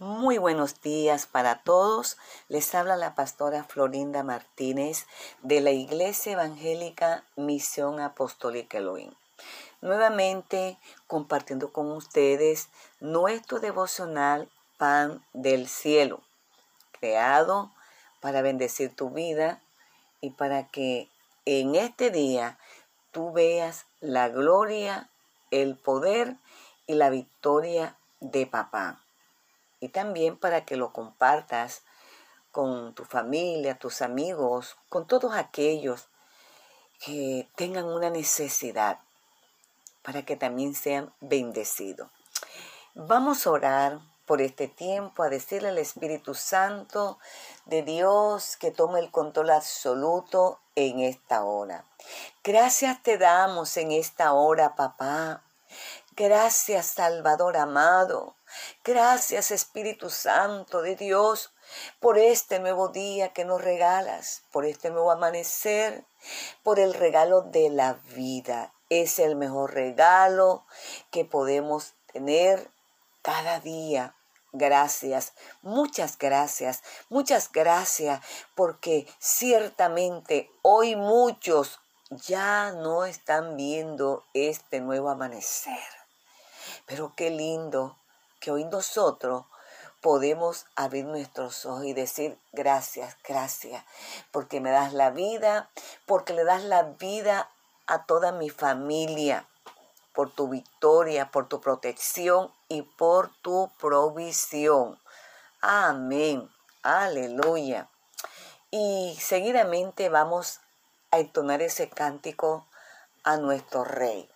Muy buenos días para todos. Les habla la pastora Florinda Martínez de la Iglesia Evangélica Misión Apostólica Elohim. Nuevamente compartiendo con ustedes nuestro devocional Pan del Cielo, creado para bendecir tu vida y para que en este día tú veas la gloria, el poder y la victoria de papá y también para que lo compartas con tu familia, tus amigos, con todos aquellos que tengan una necesidad para que también sean bendecidos. Vamos a orar por este tiempo, a decirle al Espíritu Santo de Dios que tome el control absoluto en esta hora. Gracias te damos en esta hora, papá. Gracias, Salvador amado. Gracias Espíritu Santo de Dios por este nuevo día que nos regalas, por este nuevo amanecer, por el regalo de la vida. Es el mejor regalo que podemos tener cada día. Gracias, muchas gracias, muchas gracias, porque ciertamente hoy muchos ya no están viendo este nuevo amanecer. Pero qué lindo que hoy nosotros podemos abrir nuestros ojos y decir gracias, gracias, porque me das la vida, porque le das la vida a toda mi familia, por tu victoria, por tu protección y por tu provisión. Amén. Aleluya. Y seguidamente vamos a entonar ese cántico a nuestro Rey.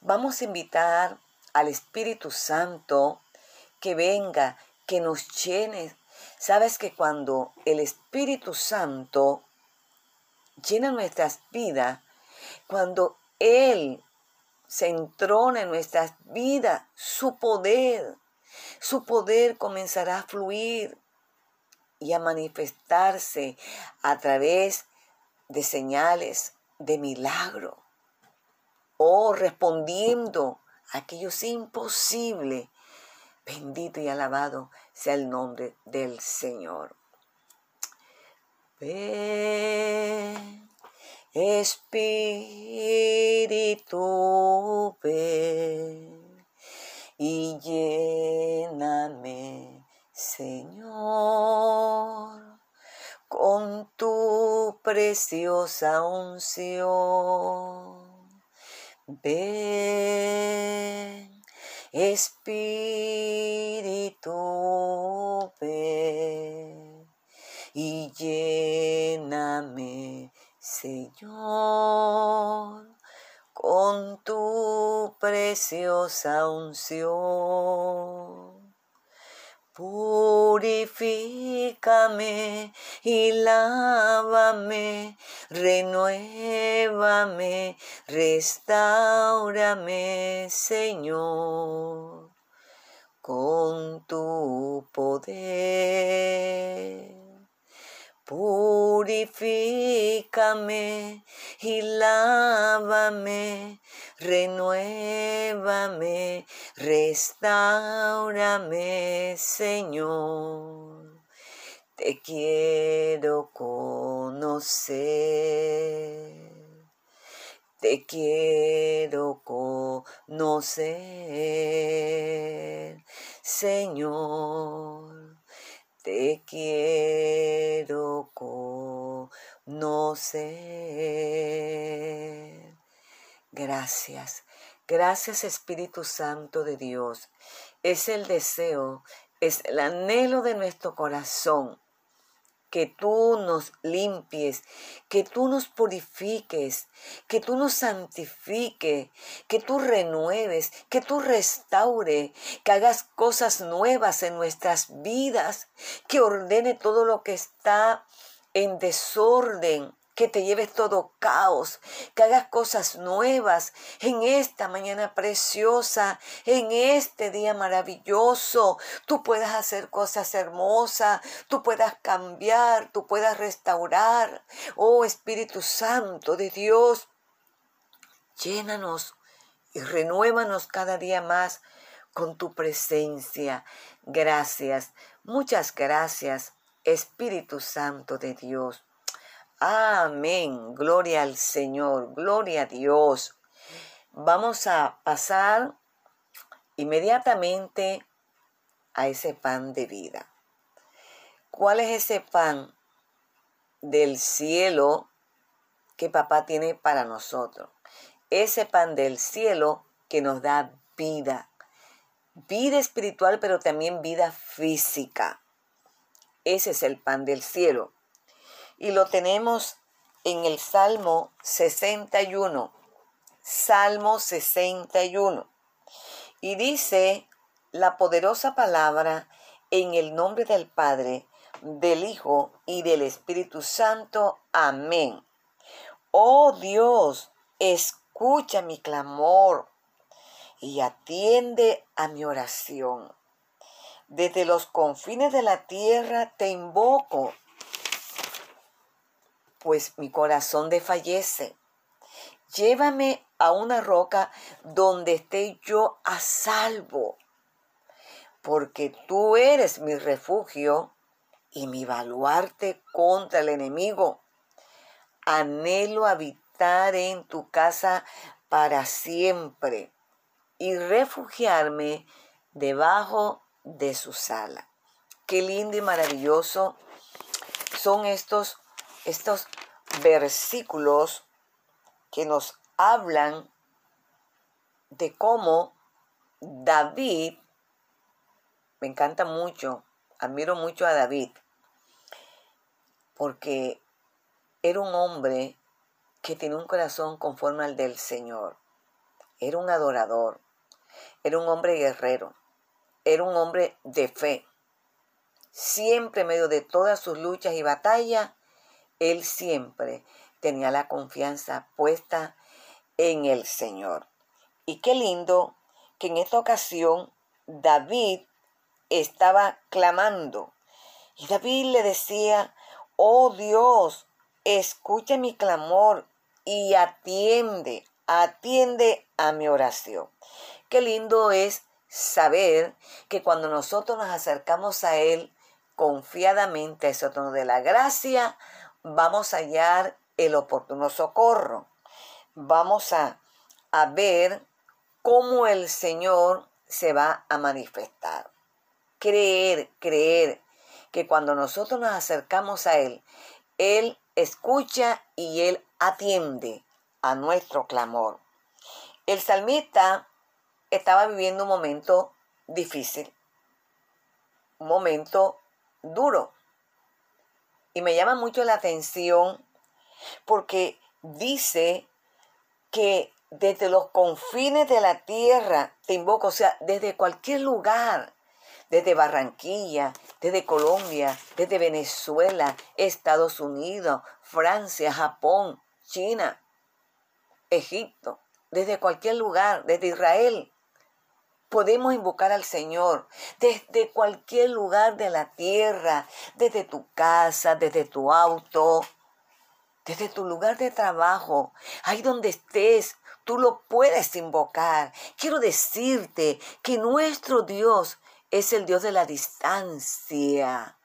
Vamos a invitar al Espíritu Santo que venga, que nos llene. Sabes que cuando el Espíritu Santo llena nuestras vidas, cuando Él se entrona en nuestras vidas, su poder, su poder comenzará a fluir y a manifestarse a través de señales, de milagro, o respondiendo a aquello imposible Bendito y alabado sea el nombre del Señor. Ven, Espíritu, ven y lléname, Señor, con tu preciosa unción. Ven, Espíritu, ven y lléname, Señor, con tu preciosa unción. Purifícame y lávame, renuévame, restaurame, Señor, con tu poder. Purifícame y lávame, renuévame, restaurame, Señor. Te quiero conocer. Te quiero conocer, Señor te quiero conocer. Gracias, gracias Espíritu Santo de Dios. Es el deseo, es el anhelo de nuestro corazón que tú nos limpies, que tú nos purifiques, que tú nos santifiques, que tú renueves, que tú restaure, que hagas cosas nuevas en nuestras vidas, que ordene todo lo que está en desorden, que te lleves todo caos, que hagas cosas nuevas en esta mañana preciosa, en este día maravilloso. Tú puedas hacer cosas hermosas, tú puedas cambiar, tú puedas restaurar. Oh Espíritu Santo de Dios, llénanos y renuévanos cada día más con tu presencia. Gracias, muchas gracias, Espíritu Santo de Dios. Amén. Gloria al Señor, gloria a Dios. Vamos a pasar inmediatamente a ese pan de vida. ¿Cuál es ese pan del cielo que papá tiene para nosotros? Ese pan del cielo que nos da vida. Vida espiritual, pero también vida física. Ese es el pan del cielo. Y lo tenemos en el Salmo 61. Salmo 61. Y dice la poderosa palabra en el nombre del Padre, del Hijo y del Espíritu Santo. Amén. Oh Dios, escucha mi clamor y atiende a mi oración. Desde los confines de la tierra te invoco, pues mi corazón desfallece. Llévame a una roca donde esté yo a salvo, porque tú eres mi refugio y mi baluarte contra el enemigo. Anhelo habitar en tu casa para siempre y refugiarme debajo de su sala. Qué lindo y maravilloso son estos, estos versículos que nos hablan de cómo David, me encanta mucho, admiro mucho a David, porque era un hombre que tiene un corazón conforme al del Señor. Era un adorador, era un hombre guerrero, era un hombre de fe. Siempre en medio de todas sus luchas y batallas, él siempre tenía la confianza puesta en el Señor. Y qué lindo que en esta ocasión David estaba clamando. Y David le decía, oh Dios, escucha mi clamor y atiende, atiende a mi oración. Qué lindo es saber que cuando nosotros nos acercamos a Él confiadamente a ese tono de la gracia, vamos a hallar el oportuno socorro. Vamos a, a ver cómo el Señor se va a manifestar. Creer, creer que cuando nosotros nos acercamos a Él, Él escucha y Él atiende a nuestro clamor. El salmista estaba viviendo un momento difícil, un momento duro. Y me llama mucho la atención porque dice que desde los confines de la tierra te invoco, o sea, desde cualquier lugar, desde Barranquilla, desde Colombia, desde Venezuela, Estados Unidos, Francia, Japón, China, Egipto, desde cualquier lugar, desde Israel. Podemos invocar al Señor desde cualquier lugar de la tierra, desde tu casa, desde tu auto, desde tu lugar de trabajo, ahí donde estés, tú lo puedes invocar. Quiero decirte que nuestro Dios es el Dios de la distancia,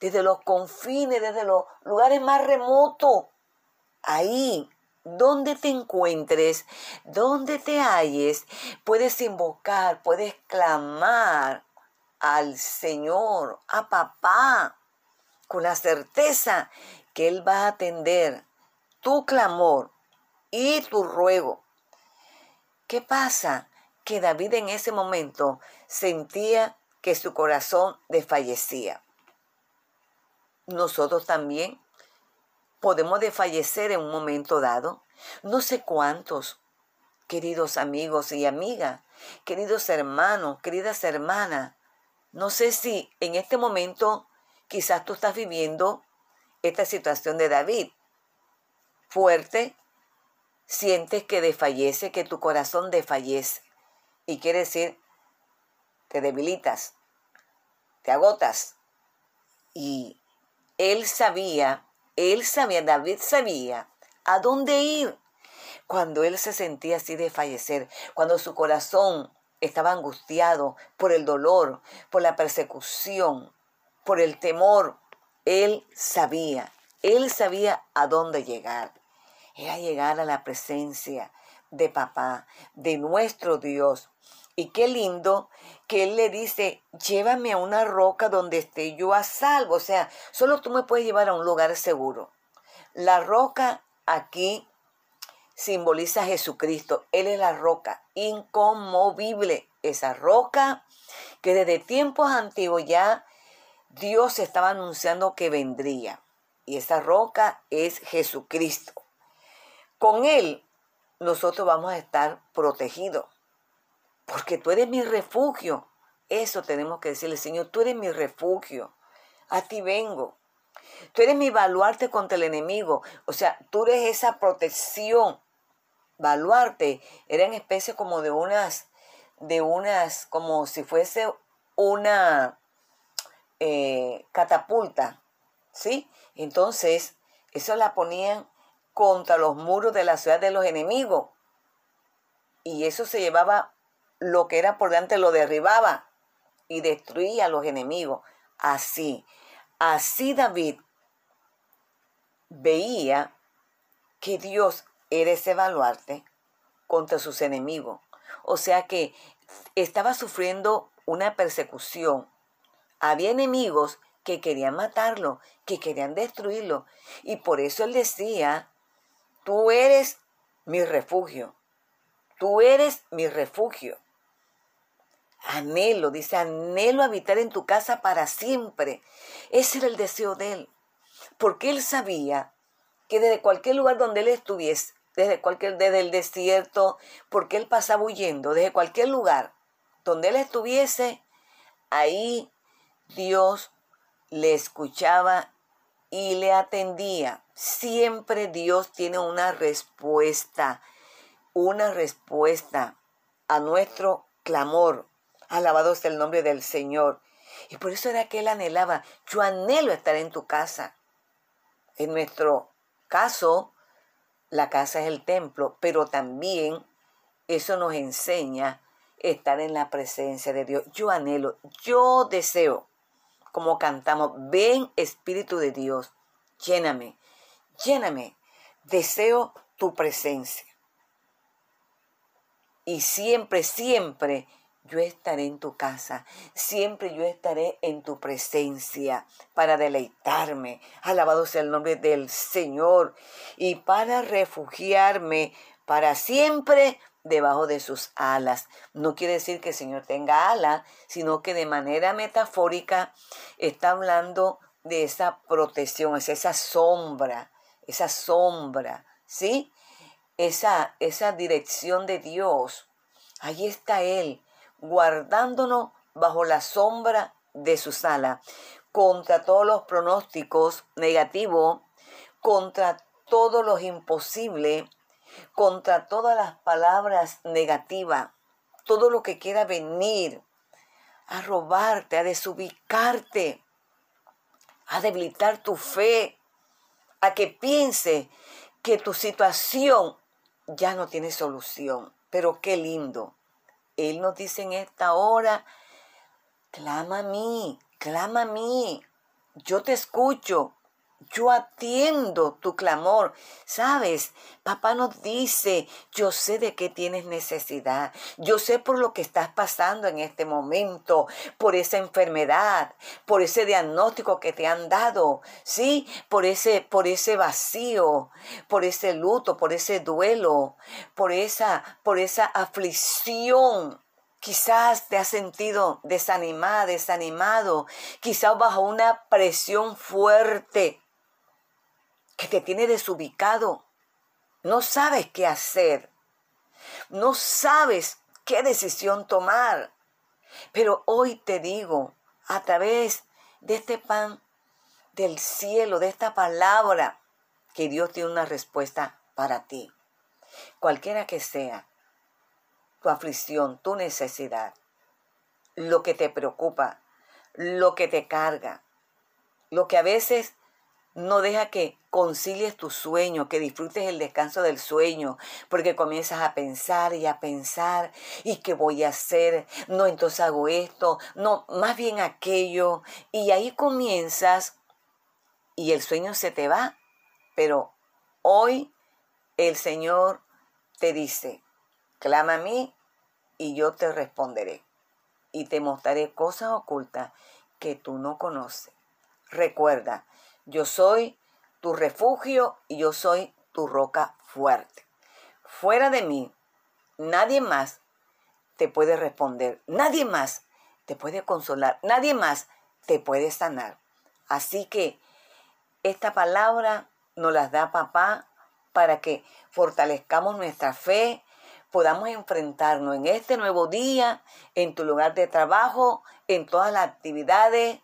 desde los confines, desde los lugares más remotos. Ahí donde te encuentres, donde te halles, puedes invocar, puedes clamar al Señor, a papá, con la certeza que Él va a atender tu clamor y tu ruego. ¿Qué pasa? Que David en ese momento sentía que su corazón desfallecía. Nosotros también podemos desfallecer en un momento dado. No sé cuántos, queridos amigos y amigas, queridos hermanos, queridas hermanas, no sé si en este momento quizás tú estás viviendo esta situación de David. Fuerte, sientes que desfallece, que tu corazón desfallece. Y quiere decir, te debilitas, te agotas. Y él sabía él sabía, David sabía a dónde ir cuando él se sentía así de fallecer, cuando su corazón estaba angustiado por el dolor, por la persecución, por el temor. Él sabía, él sabía a dónde llegar. Era llegar a la presencia de papá, de nuestro Dios. Y qué lindo que Él le dice, llévame a una roca donde esté yo a salvo. O sea, solo tú me puedes llevar a un lugar seguro. La roca aquí simboliza a Jesucristo. Él es la roca inconmovible. Esa roca que desde tiempos antiguos ya Dios estaba anunciando que vendría. Y esa roca es Jesucristo. Con Él nosotros vamos a estar protegidos. Porque tú eres mi refugio. Eso tenemos que decirle, Señor, tú eres mi refugio. A ti vengo. Tú eres mi baluarte contra el enemigo. O sea, tú eres esa protección baluarte eran especie como de unas, de unas, como si fuese una eh, catapulta, ¿sí? Entonces, eso la ponían contra los muros de la ciudad de los enemigos. Y eso se llevaba lo que era por delante, lo derribaba y destruía a los enemigos. Así, así David veía que Dios era ese baluarte contra sus enemigos. O sea que estaba sufriendo una persecución. Había enemigos que querían matarlo, que querían destruirlo. Y por eso él decía, tú eres mi refugio. Tú eres mi refugio. Anhelo, dice, anhelo habitar en tu casa para siempre. Ese era el deseo de él. Porque él sabía que desde cualquier lugar donde él estuviese, desde cualquier, desde el desierto, porque él pasaba huyendo, desde cualquier lugar donde él estuviese, ahí Dios le escuchaba y le atendía. Siempre Dios tiene una respuesta, una respuesta a nuestro clamor. Alabado sea el nombre del Señor. Y por eso era que él anhelaba, yo anhelo estar en tu casa. En nuestro caso, la casa es el templo, pero también eso nos enseña estar en la presencia de Dios. Yo anhelo, yo deseo, como cantamos, ven Espíritu de Dios, lléname, lléname, deseo tu presencia. Y siempre, siempre yo estaré en tu casa, siempre yo estaré en tu presencia para deleitarme. Alabado sea el nombre del Señor y para refugiarme para siempre debajo de sus alas. No quiere decir que el Señor tenga alas, sino que de manera metafórica está hablando de esa protección, es esa sombra, esa sombra, ¿sí? Esa, esa dirección de Dios. Ahí está Él guardándonos bajo la sombra de su sala, contra todos los pronósticos negativos, contra todos los imposibles, contra todas las palabras negativas, todo lo que quiera venir a robarte, a desubicarte, a debilitar tu fe, a que piense que tu situación ya no tiene solución. Pero qué lindo él nos dice en esta hora, clama a mí, clama a mí, yo te escucho, yo atiendo tu clamor. Sabes, papá nos dice, yo sé de qué tienes necesidad. Yo sé por lo que estás pasando en este momento, por esa enfermedad, por ese diagnóstico que te han dado, ¿sí? Por ese por ese vacío, por ese luto, por ese duelo, por esa por esa aflicción Quizás te has sentido desanimada, desanimado, quizás bajo una presión fuerte que te tiene desubicado. No sabes qué hacer. No sabes qué decisión tomar. Pero hoy te digo, a través de este pan del cielo, de esta palabra, que Dios tiene una respuesta para ti. Cualquiera que sea tu aflicción, tu necesidad, lo que te preocupa, lo que te carga, lo que a veces No deja que concilies tu sueño, que disfrutes el descanso del sueño, porque comienzas a pensar y a pensar, ¿y qué voy a hacer? No, entonces hago esto, no, más bien aquello. Y ahí comienzas y el sueño se te va. Pero hoy el Señor te dice, clama a mí y yo te responderé y te mostraré cosas ocultas que tú no conoces. Recuerda, yo soy tu refugio y yo soy tu roca fuerte. Fuera de mí, nadie más te puede responder, nadie más te puede consolar, nadie más te puede sanar. Así que esta palabra nos la da papá para que fortalezcamos nuestra fe, podamos enfrentarnos en este nuevo día, en tu lugar de trabajo, en todas las actividades,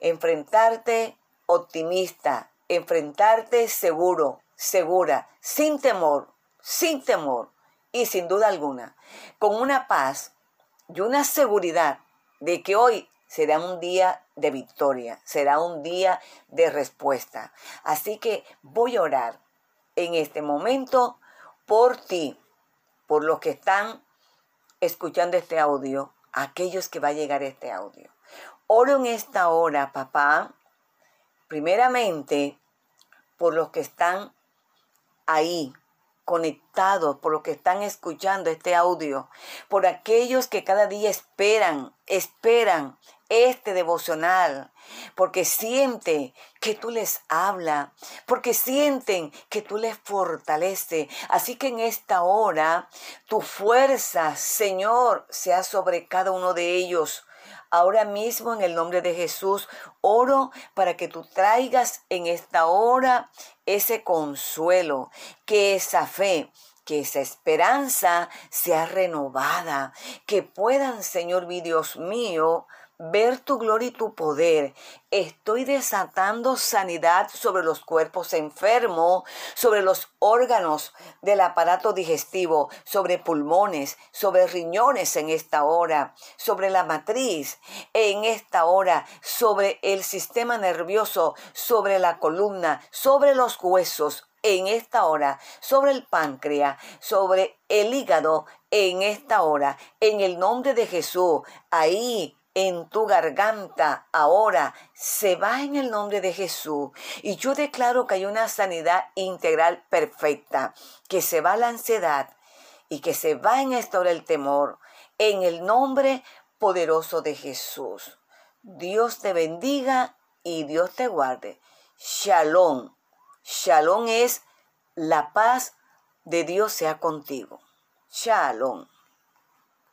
enfrentarte optimista, enfrentarte seguro, segura, sin temor, sin temor y sin duda alguna, con una paz y una seguridad de que hoy será un día de victoria, será un día de respuesta. Así que voy a orar en este momento por ti, por los que están escuchando este audio, aquellos que va a llegar este audio. Oro en esta hora, papá, primeramente por los que están ahí conectados, por los que están escuchando este audio, por aquellos que cada día esperan, esperan este devocional, porque sienten que tú les habla, porque sienten que tú les fortalece. Así que en esta hora, tu fuerza, Señor, sea sobre cada uno de ellos. Ahora mismo en el nombre de Jesús oro para que tú traigas en esta hora ese consuelo, que esa fe, que esa esperanza sea renovada, que puedan, Señor mi Dios mío, ver tu gloria y tu poder. Estoy desatando sanidad sobre los cuerpos enfermos, sobre los órganos del aparato digestivo, sobre pulmones, sobre riñones en esta hora, sobre la matriz en esta hora, sobre el sistema nervioso, sobre la columna, sobre los huesos, en esta hora, sobre el páncreas, sobre el hígado, en esta hora, en el nombre de Jesús, ahí en tu garganta ahora se va en el nombre de Jesús. Y yo declaro que hay una sanidad integral perfecta, que se va la ansiedad y que se va en esta el temor, en el nombre poderoso de Jesús. Dios te bendiga y Dios te guarde. Shalom. Shalom es la paz de Dios sea contigo. Shalom.